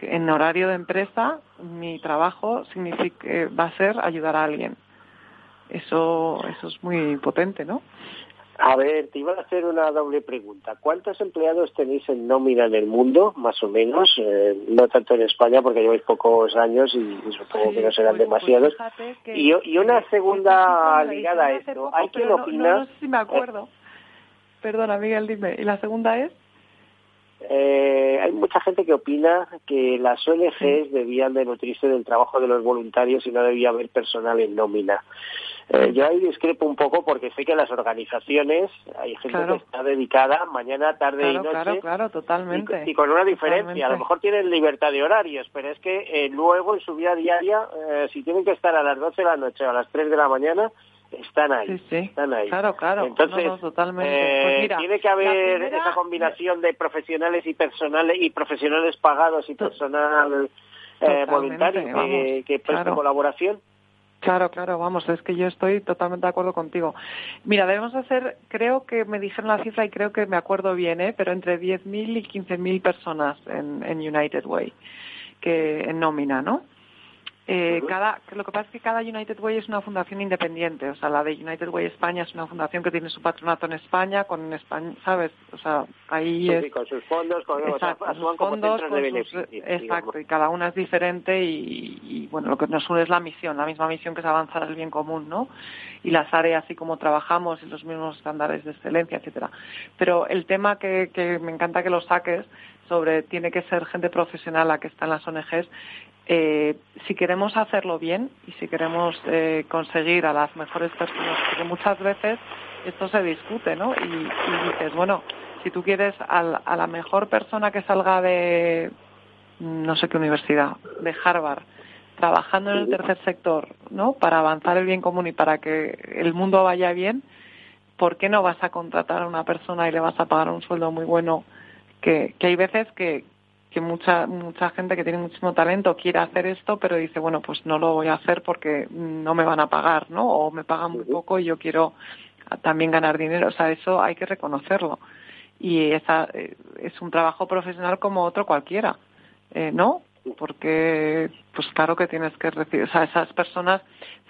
en horario de empresa mi trabajo significa, va a ser ayudar a alguien. Eso, eso es muy potente, ¿no? A ver, te iba a hacer una doble pregunta. ¿Cuántos empleados tenéis en nómina en el mundo, más o menos? Eh, no tanto en España, porque lleváis pocos años y, supongo que no serán pues, pues demasiados. y, y, una segunda ligada a esto. ¿Hay quien opina? No, sé si me acuerdo. Perdona, Miguel, dime. ¿Y la segunda es? Eh, hay mucha gente que opina que las ONGs debían de nutrirse del trabajo de los voluntarios y no debía haber personal en nómina. Eh, yo ahí discrepo un poco porque sé que las organizaciones hay gente que está dedicada mañana, tarde y noche. Claro, claro, totalmente. Y, con una diferencia. A lo mejor tienen libertad de horarios, pero es que eh, luego en su vida diaria, eh, si tienen que estar a las 12 de la noche o a las 3 de la mañana, están ahí. Sí, sí. Están ahí. Claro, claro. Entonces, totalmente. Pues mira, tiene que haber esa combinación de profesionales y personales y profesionales pagados y personal voluntario que, que preste colaboración. Claro, claro, vamos, es que yo estoy totalmente de acuerdo contigo. Mira, debemos hacer, creo que me dijeron la cifra y creo que me acuerdo bien, ¿eh? pero entre 10.000 y 15.000 personas en, en United Way, que en nómina, ¿no? Eh, cada, lo que pasa es que cada United Way es una fundación independiente, o sea, la de United Way España es una fundación que tiene su patronato en España, con España, ¿sabes? O sea, ahí es... con sus fondos, con, exacto, sus fondos, exacto, y cada una es diferente y, y, bueno, lo que nos une es la misión, la misma misión que es avanzar el bien común, ¿no? Y las áreas y cómo trabajamos y los mismos estándares de excelencia, etcétera. Pero el tema que, que me encanta que lo saques sobre tiene que ser gente profesional la que está en las ONGs eh, si queremos hacerlo bien y si queremos eh, conseguir a las mejores personas, porque muchas veces esto se discute, ¿no? Y, dices, bueno, si tú quieres a la mejor persona que salga de no sé qué universidad, de Harvard, trabajando en el tercer sector, ¿no? Para avanzar el bien común y para que el mundo vaya bien, ¿por qué no vas a contratar a una persona y le vas a pagar un sueldo muy bueno? Que, que hay veces que, que mucha mucha gente que tiene muchísimo talento quiere hacer esto, pero dice, bueno, pues no lo voy a hacer porque no me van a pagar, ¿no? O me pagan muy poco y yo quiero también ganar dinero. O sea, eso hay que reconocerlo. Y esa eh, es un trabajo profesional como otro cualquiera, eh, ¿no? Porque, pues claro que tienes que recibir, o sea, esas personas,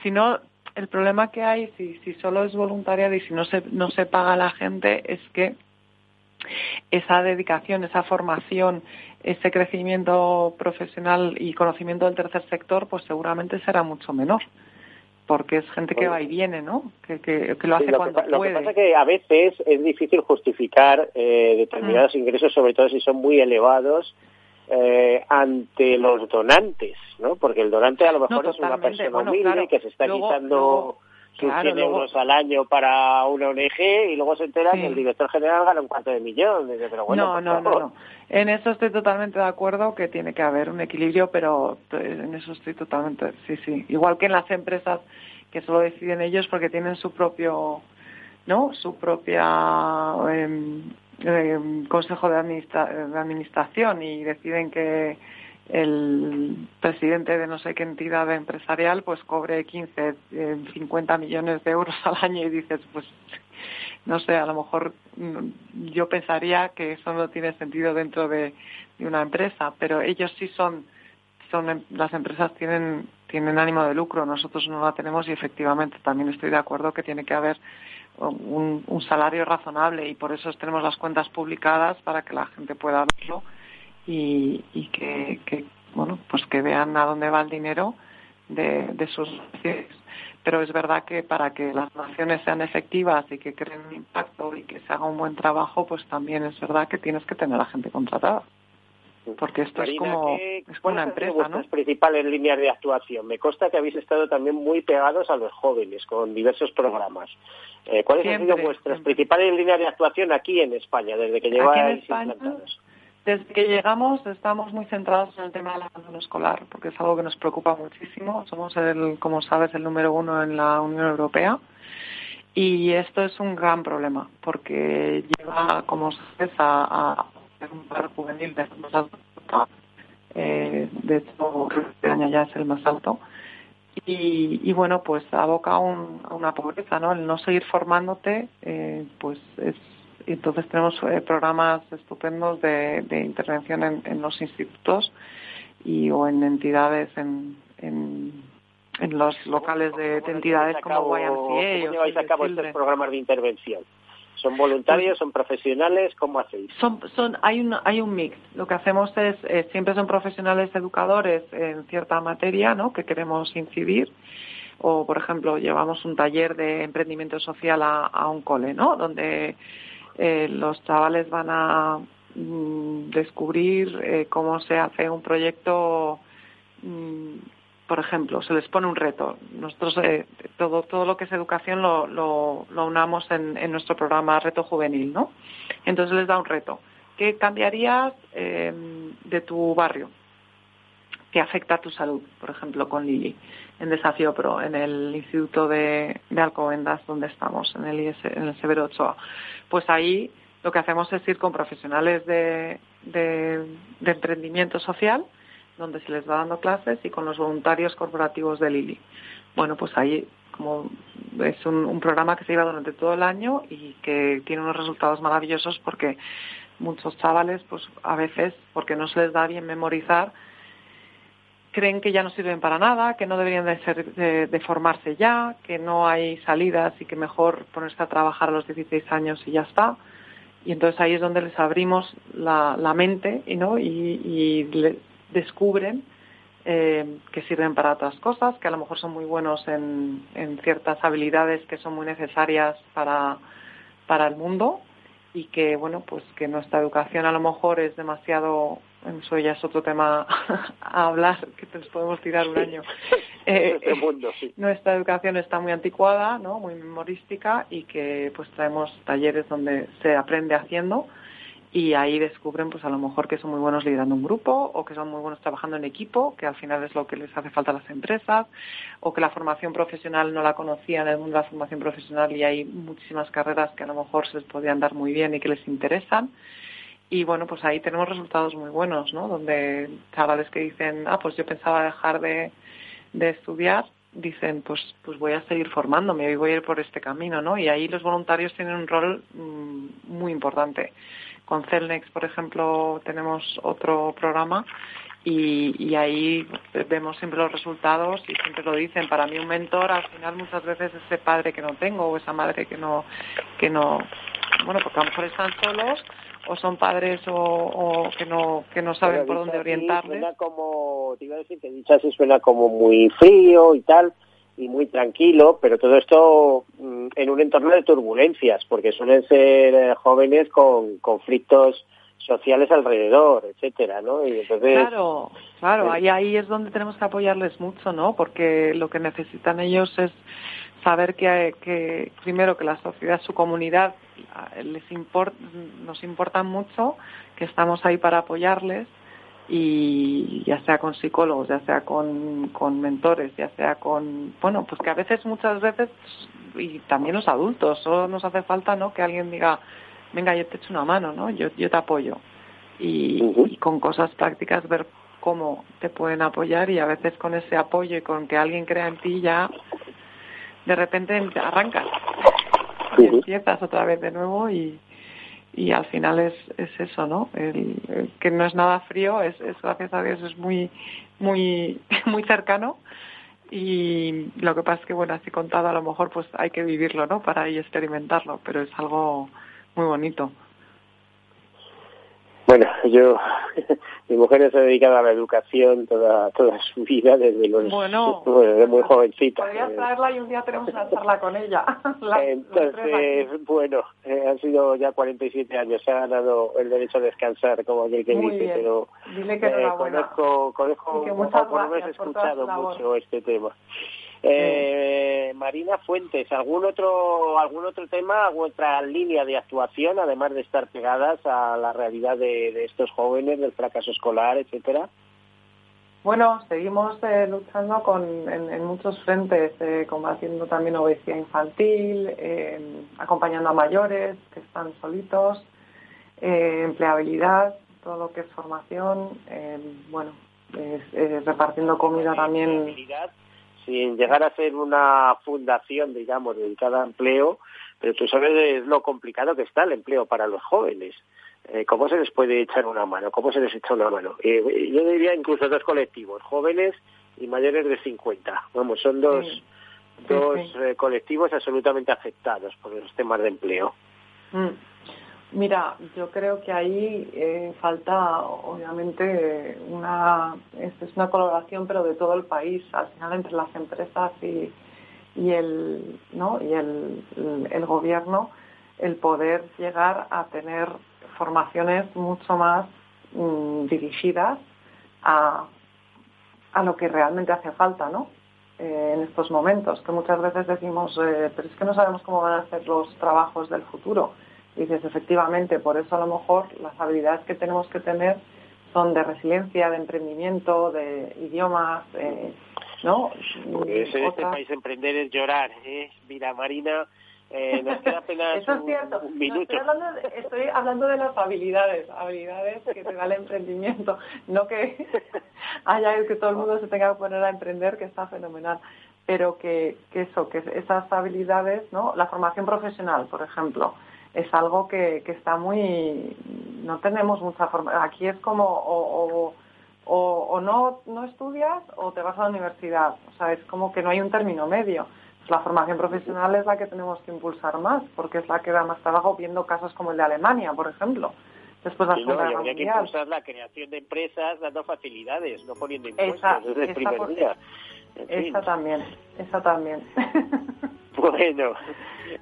si no, el problema que hay, si, si solo es voluntariado y si no se, no se paga a la gente, es que esa dedicación, esa formación, ese crecimiento profesional y conocimiento del tercer sector, pues seguramente será mucho menor porque es gente que va y viene, ¿no? Que, que, lo hace cuando puede. Lo que pasa es que a veces es difícil justificar eh, determinados mm. ingresos, sobre todo si son muy elevados, eh, ante los donantes, ¿no? Porque el donante a lo mejor es una persona humilde que se está quitando sus 100 euros al año para una ONG y luego se entera que el director general gana un cuarto de millón. Pero bueno, no, no, no, En eso estoy totalmente de acuerdo que tiene que haber un equilibrio, pero en eso estoy totalmente, sí, sí. Igual que en las empresas que solo deciden ellos porque tienen su propio, ¿no? Su propia em, consejo de, de administración y deciden que el presidente de no sé qué entidad empresarial pues cobre 15, 50 eh, millones de euros al año y dices, pues no sé, a lo mejor mm, yo pensaría que eso no tiene sentido dentro de, una empresa, pero ellos sí son, son em, las empresas tienen tienen ánimo de lucro, nosotros no la tenemos y efectivamente también estoy de acuerdo que tiene que haber un, un salario razonable y por eso tenemos las cuentas publicadas para que la gente pueda verlo y, y que, que, bueno pues que vean a dónde va el dinero de, de sus naciones. Pero es verdad que para que las naciones sean efectivas y que creen un impacto y que se haga un buen trabajo, pues también es verdad que tienes que tener a gente contratada. Porque esto es como es una empresa, ¿no? principales líneas de actuación. Me consta que habéis estado también muy pegados a los jóvenes con diversos programas. Eh, ¿Cuáles han sido vuestras principales líneas de actuación aquí en España desde que lleváis implantados? Desde que llegamos estamos muy centrados en el tema del abandono escolar, porque es algo que nos preocupa muchísimo. Somos, el, como sabes, el número uno en la Unión Europea. Y esto es un gran problema, porque lleva, como sabes, a, un paro juvenil de más alto. Eh, de hecho, este año ya es el más alto. Y, y bueno, pues aboca a, a, una pobreza, ¿no? El no seguir formándote, eh, pues es entonces tenemos eh, programas estupendos de, intervención en, los institutos y o en entidades en, en, los locales de, entidades como YMCA ¿cómo lleváis a cabo estos programas de intervención? ¿Son voluntarios, son profesionales? ¿Cómo hacéis? Son, son, hay, un, hay un mix. Lo que hacemos es, eh, siempre son profesionales educadores en cierta materia ¿no? que queremos incidir. O, por ejemplo, llevamos un taller de emprendimiento social a, un cole, ¿no? Donde eh, los chavales van a mm, descubrir eh, cómo se hace un proyecto mm, por ejemplo, se les pone un reto. Nosotros eh, todo, todo lo que es educación lo, unamos en, en, nuestro programa Reto Juvenil, ¿no? Entonces les da un reto. ¿Qué cambiarías de tu barrio? ¿Qué afecta a tu salud? Por ejemplo, con Lili, en Desafío Pro, en el Instituto de, de Alcobendas, donde estamos, en el, en el Severo Ochoa. Pues ahí lo que hacemos es ir con profesionales de, de, emprendimiento social, donde se les va dando clases y con los voluntarios corporativos de Lili. Bueno, pues ahí como es un, programa que se lleva durante todo el año y que tiene unos resultados maravillosos porque muchos chavales, pues a veces, porque no se les da bien memorizar, creen que ya no sirven para nada, que no deberían de, ser, de, formarse ya, que no hay salidas y que mejor ponerse a trabajar a los 16 años y ya está. Y entonces ahí es donde les abrimos la, mente ¿no? y, y descubren eh, que sirven para otras cosas, que a lo mejor son muy buenos en, en ciertas habilidades que son muy necesarias para, para el mundo y que bueno pues que nuestra educación a lo mejor es demasiado eso ya es otro tema a hablar que nos podemos tirar un año. Eh, nuestra educación está muy anticuada no muy memorística y que pues traemos talleres donde se aprende haciendo y ahí descubren pues a lo mejor que son muy buenos liderando un grupo o que son muy buenos trabajando en equipo, que al final es lo que les hace falta a las empresas, o que la formación profesional no la conocían en el mundo de la formación profesional y hay muchísimas carreras que a lo mejor se les podían dar muy bien y que les interesan. Y bueno, pues ahí tenemos resultados muy buenos, ¿no? Donde chavales que dicen, ah, pues yo pensaba dejar de, de estudiar, dicen, pues, pues voy a seguir formándome y voy a ir por este camino, ¿no? Y ahí los voluntarios tienen un rol mm, muy importante. Con Celnex, por ejemplo, tenemos otro programa y, ahí vemos siempre los resultados y siempre lo dicen. Para mí un mentor al final muchas veces es ese padre que no tengo o esa madre que no, que no, bueno, porque a lo mejor están solos o son padres o, que no que no saben por dónde orientarles. Suena como, te iba a decir que dicha así suena como muy frío y tal, y muy tranquilo, pero todo esto mm, en un entorno de turbulencias, porque suelen ser eh, jóvenes con conflictos sociales alrededor, etcétera, ¿no? Y entonces, claro, claro, eh, ahí, ahí es donde tenemos que apoyarles mucho, ¿no? Porque lo que necesitan ellos es saber que, que primero que la sociedad, su comunidad, les import, nos importa mucho, que estamos ahí para apoyarles y ya sea con psicólogos, ya sea con, con mentores, ya sea con, bueno, pues que a veces, muchas veces, y también los adultos, solo nos hace falta, ¿no? Que alguien diga, venga, yo te echo una mano, ¿no? Yo, yo te apoyo. Y, con cosas prácticas ver cómo te pueden apoyar y a veces con ese apoyo y con que alguien crea en ti ya de repente arrancas y empiezas otra vez de nuevo y, y al final es, es eso, ¿no? El, que no es nada frío, es, es, gracias a Dios es muy, muy, muy cercano y lo que pasa es que, bueno, así contado a lo mejor pues hay que vivirlo, ¿no? Para ahí experimentarlo, pero es algo muy bonito. Bueno, yo, mi mujer se ha dedicado a la educación toda toda su vida desde los bueno, desde muy jovencita. Podrías traerla y un día tenemos una charla con ella. Entonces, bueno, eh, han sido ya 47 años, se ha ganado el derecho a descansar, como aquel que dice, pero Dile que eh, conozco, conozco, por lo menos he escuchado mucho este tema. Eh, Marina Fuentes, ¿algún otro, algún otro tema, alguna otra línea de actuación, además de estar pegadas a la realidad de, estos jóvenes, del fracaso escolar, etcétera? Bueno, seguimos eh, luchando con, en, muchos frentes, eh, combatiendo también obesidad infantil, eh, acompañando a mayores que están solitos, empleabilidad, todo lo que es formación, bueno, repartiendo comida también sin llegar a ser una fundación, digamos, dedicada a empleo, pero tú sabes lo complicado que está el empleo para los jóvenes. eh, ¿cómo se les puede echar una mano? ¿Cómo se les echa una mano? Eh, yo diría incluso dos colectivos, jóvenes y mayores de 50. Vamos, son dos, dos eh, colectivos absolutamente afectados por los temas de empleo. Mm. Mira, yo creo que ahí eh, falta, obviamente, una es, una colaboración, pero de todo el país, al final entre las empresas y, el, ¿no? y el, el, gobierno, el poder llegar a tener formaciones mucho más mm, dirigidas a, a lo que realmente hace falta, ¿no? Eh, en estos momentos, que muchas veces decimos, eh, pero es que no sabemos cómo van a ser los trabajos del futuro. Dices, efectivamente, por eso a lo mejor las habilidades que tenemos que tener son de resiliencia, de emprendimiento, de idiomas, ¿no? Pues en este país emprender es llorar, ¿eh? Mira, Marina, eh, nos queda apenas Eso es cierto. un, minuto. estoy, hablando de, estoy, hablando de, las habilidades, habilidades que te da el emprendimiento, no que haya que todo el mundo se tenga que poner a emprender, que está fenomenal, pero que, que eso, que esas habilidades, ¿no? La formación profesional, por ejemplo, es algo que, que está muy, no tenemos mucha formación. Aquí es como o, o, o no, no estudias o te vas a la universidad, o sea, es como que no hay un término medio la formación profesional es la que tenemos que impulsar más, porque es la que da más trabajo viendo casos como el de Alemania, por ejemplo. Después sí, no, habría que impulsar la creación de empresas dando facilidades, no poniendo impuestos esa, desde el primer por, día. En esa fin. también, esa también. Bueno,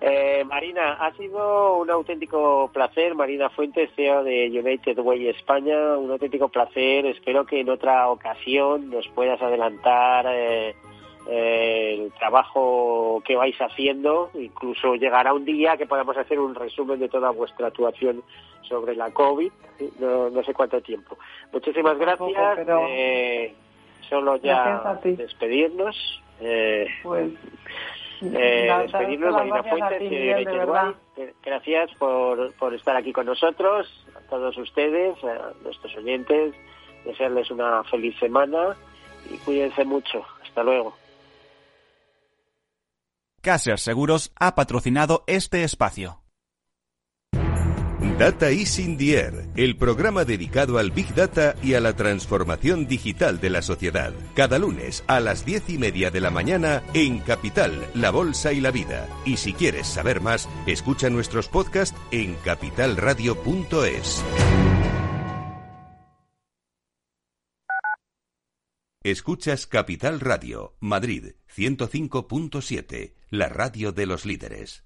eh, Marina, ha sido un auténtico placer. Marina Fuentes, CEO de United Way España, un auténtico placer. Espero que en otra ocasión nos puedas adelantar eh, eh, el trabajo que vais haciendo. Incluso llegará un día que podamos hacer un resumen de toda vuestra actuación sobre la COVID. No, no sé cuánto tiempo. Muchísimas gracias. Pero... Eh, solo ya despedirnos. Eh, pues, eh, despedirnos, Marina Fuentes y de Gracias por, por estar aquí con nosotros, a todos ustedes, a nuestros oyentes. Desearles una feliz semana y cuídense mucho. Hasta luego. Caser Seguros ha patrocinado este espacio. Data is in the air, el programa dedicado al Big Data y a la transformación digital de la sociedad. Cada lunes a las diez y media de la mañana en Capital, La Bolsa y la Vida. Y si quieres saber más, escucha nuestros podcasts en capitalradio.es. Escuchas Capital Radio, Madrid 105.7, la radio de los líderes.